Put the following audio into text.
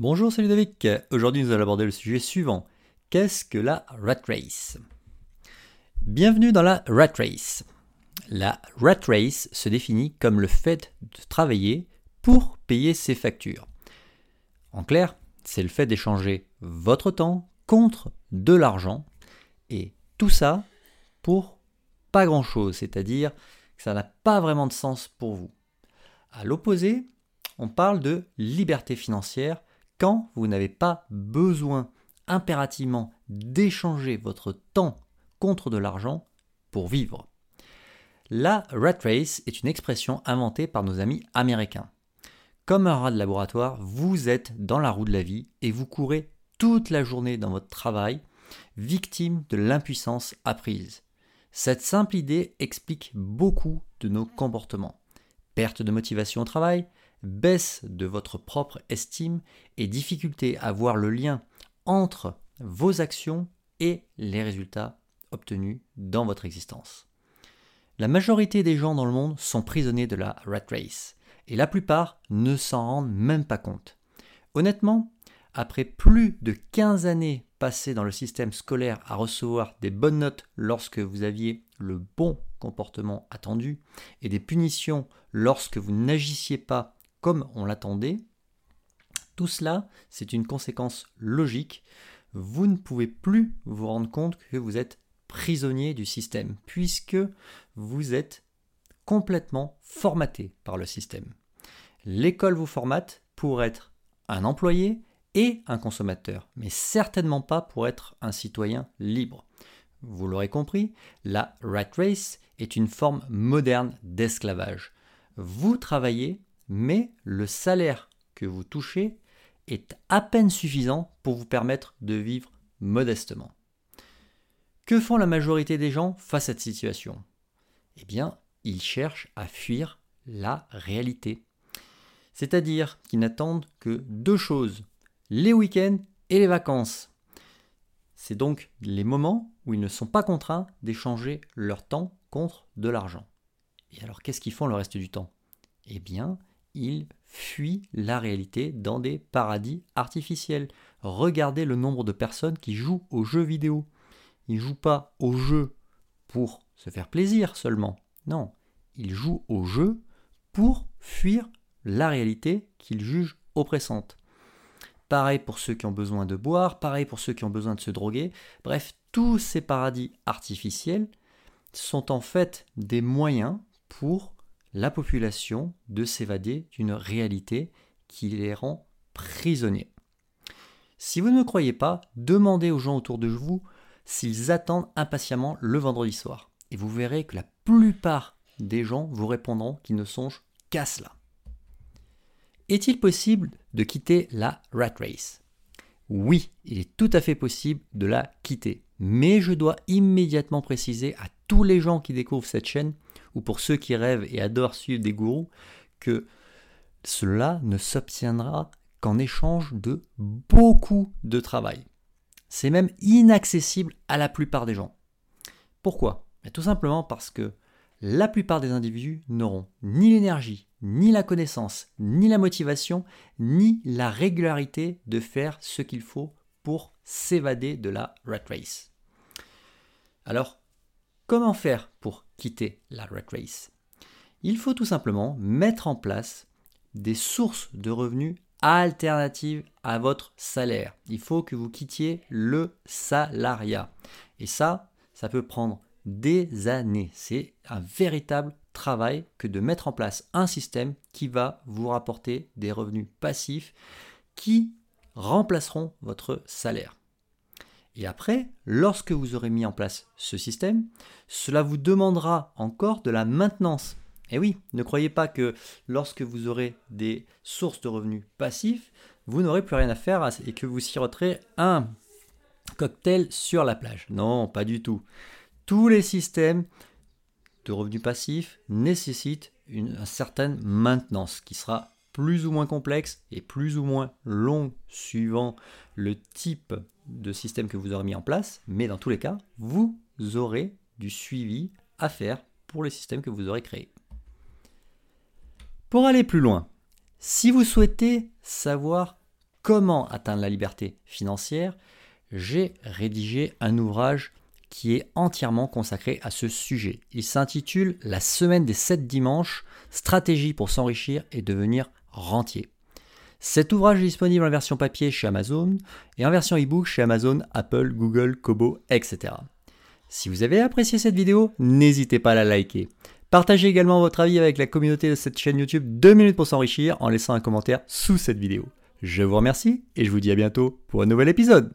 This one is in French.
Bonjour, c'est Ludovic. Aujourd'hui, nous allons aborder le sujet suivant. Qu'est-ce que la rat race? Bienvenue dans la rat race. La rat race se définit comme le fait de travailler pour payer ses factures. En clair, c'est le fait d'échanger votre temps contre de l'argent et tout ça pour pas grand-chose, c'est-à-dire que ça n'a pas vraiment de sens pour vous. À l'opposé, on parle de liberté financière quand vous n'avez pas besoin impérativement d'échanger votre temps contre de l'argent pour vivre. La rat race est une expression inventée par nos amis américains. Comme un rat de laboratoire, vous êtes dans la roue de la vie et vous courez toute la journée dans votre travail, victime de l'impuissance apprise. Cette simple idée explique beaucoup de nos comportements. Perte de motivation au travail, baisse de votre propre estime et difficulté à voir le lien entre vos actions et les résultats obtenus dans votre existence. La majorité des gens dans le monde sont prisonniers de la rat race et la plupart ne s'en rendent même pas compte. Honnêtement, après plus de 15 années passées dans le système scolaire à recevoir des bonnes notes lorsque vous aviez le bon comportement attendu et des punitions lorsque vous n'agissiez pas comme on l'attendait, tout cela, c'est une conséquence logique. Vous ne pouvez plus vous rendre compte que vous êtes prisonnier du système, puisque vous êtes complètement formaté par le système. L'école vous formate pour être un employé et un consommateur, mais certainement pas pour être un citoyen libre. Vous l'aurez compris, la rat race est une forme moderne d'esclavage. Vous travaillez mais le salaire que vous touchez est à peine suffisant pour vous permettre de vivre modestement. Que font la majorité des gens face à cette situation? Eh bien, ils cherchent à fuir la réalité. C'est-à-dire qu'ils n'attendent que deux choses, les week-ends et les vacances. C'est donc les moments où ils ne sont pas contraints d'échanger leur temps contre de l'argent. Et alors qu'est-ce qu'ils font le reste du temps? Eh bien, ils fuient la réalité dans des paradis artificiels. Regardez le nombre de personnes qui jouent aux jeux vidéo. Ils jouent pas aux jeux pour se faire plaisir seulement. Non, ils jouent aux jeux pour fuir la réalité qu'ils jugent oppressante. Pareil pour ceux qui ont besoin de boire, pareil pour ceux qui ont besoin de se droguer. Bref, tous ces paradis artificiels sont en fait des moyens pour la population de s'évader d'une réalité qui les rend prisonniers. Si vous ne me croyez pas, demandez aux gens autour de vous s'ils attendent impatiemment le vendredi soir. Et vous verrez que la plupart des gens vous répondront qu'ils ne songent qu'à cela. Est-il possible de quitter la rat race? Oui, il est tout à fait possible de la quitter. Mais je dois immédiatement préciser à tous les gens qui découvrent cette chaîne ou pour ceux qui rêvent et adorent suivre des gourous, que cela ne s'obtiendra qu'en échange de beaucoup de travail. C'est même inaccessible à la plupart des gens. Pourquoi? Tout simplement parce que la plupart des individus n'auront ni l'énergie, ni la connaissance, ni la motivation, ni la régularité de faire ce qu'il faut pour s'évader de la rat race. Alors, Comment faire pour quitter la rat race Il faut tout simplement mettre en place des sources de revenus alternatives à votre salaire. Il faut que vous quittiez le salariat. Et ça, ça peut prendre des années. C'est un véritable travail que de mettre en place un système qui va vous rapporter des revenus passifs qui remplaceront votre salaire. Et après, lorsque vous aurez mis en place ce système, cela vous demandera encore de la maintenance. Et oui, ne croyez pas que lorsque vous aurez des sources de revenus passifs, vous n'aurez plus rien à faire et que vous siroterez un cocktail sur la plage. Non, pas du tout. Tous les systèmes de revenus passifs nécessitent une, certaine maintenance qui sera plus ou moins complexe et plus ou moins long suivant le type de système que vous aurez mis en place, mais dans tous les cas, vous aurez du suivi à faire pour les systèmes que vous aurez créés. Pour aller plus loin, si vous souhaitez savoir comment atteindre la liberté financière, j'ai rédigé un ouvrage qui est entièrement consacré à ce sujet. Il s'intitule La semaine des 7 dimanches, stratégie pour s'enrichir et devenir rentier. Cet ouvrage est disponible en version papier chez Amazon et en version e-book chez Amazon, Apple, Google, Kobo, etc. Si vous avez apprécié cette vidéo, n'hésitez pas à la liker. Partagez également votre avis avec la communauté de cette chaîne YouTube 2 minutes pour s'enrichir en laissant un commentaire sous cette vidéo. Je vous remercie et je vous dis à bientôt pour un nouvel épisode.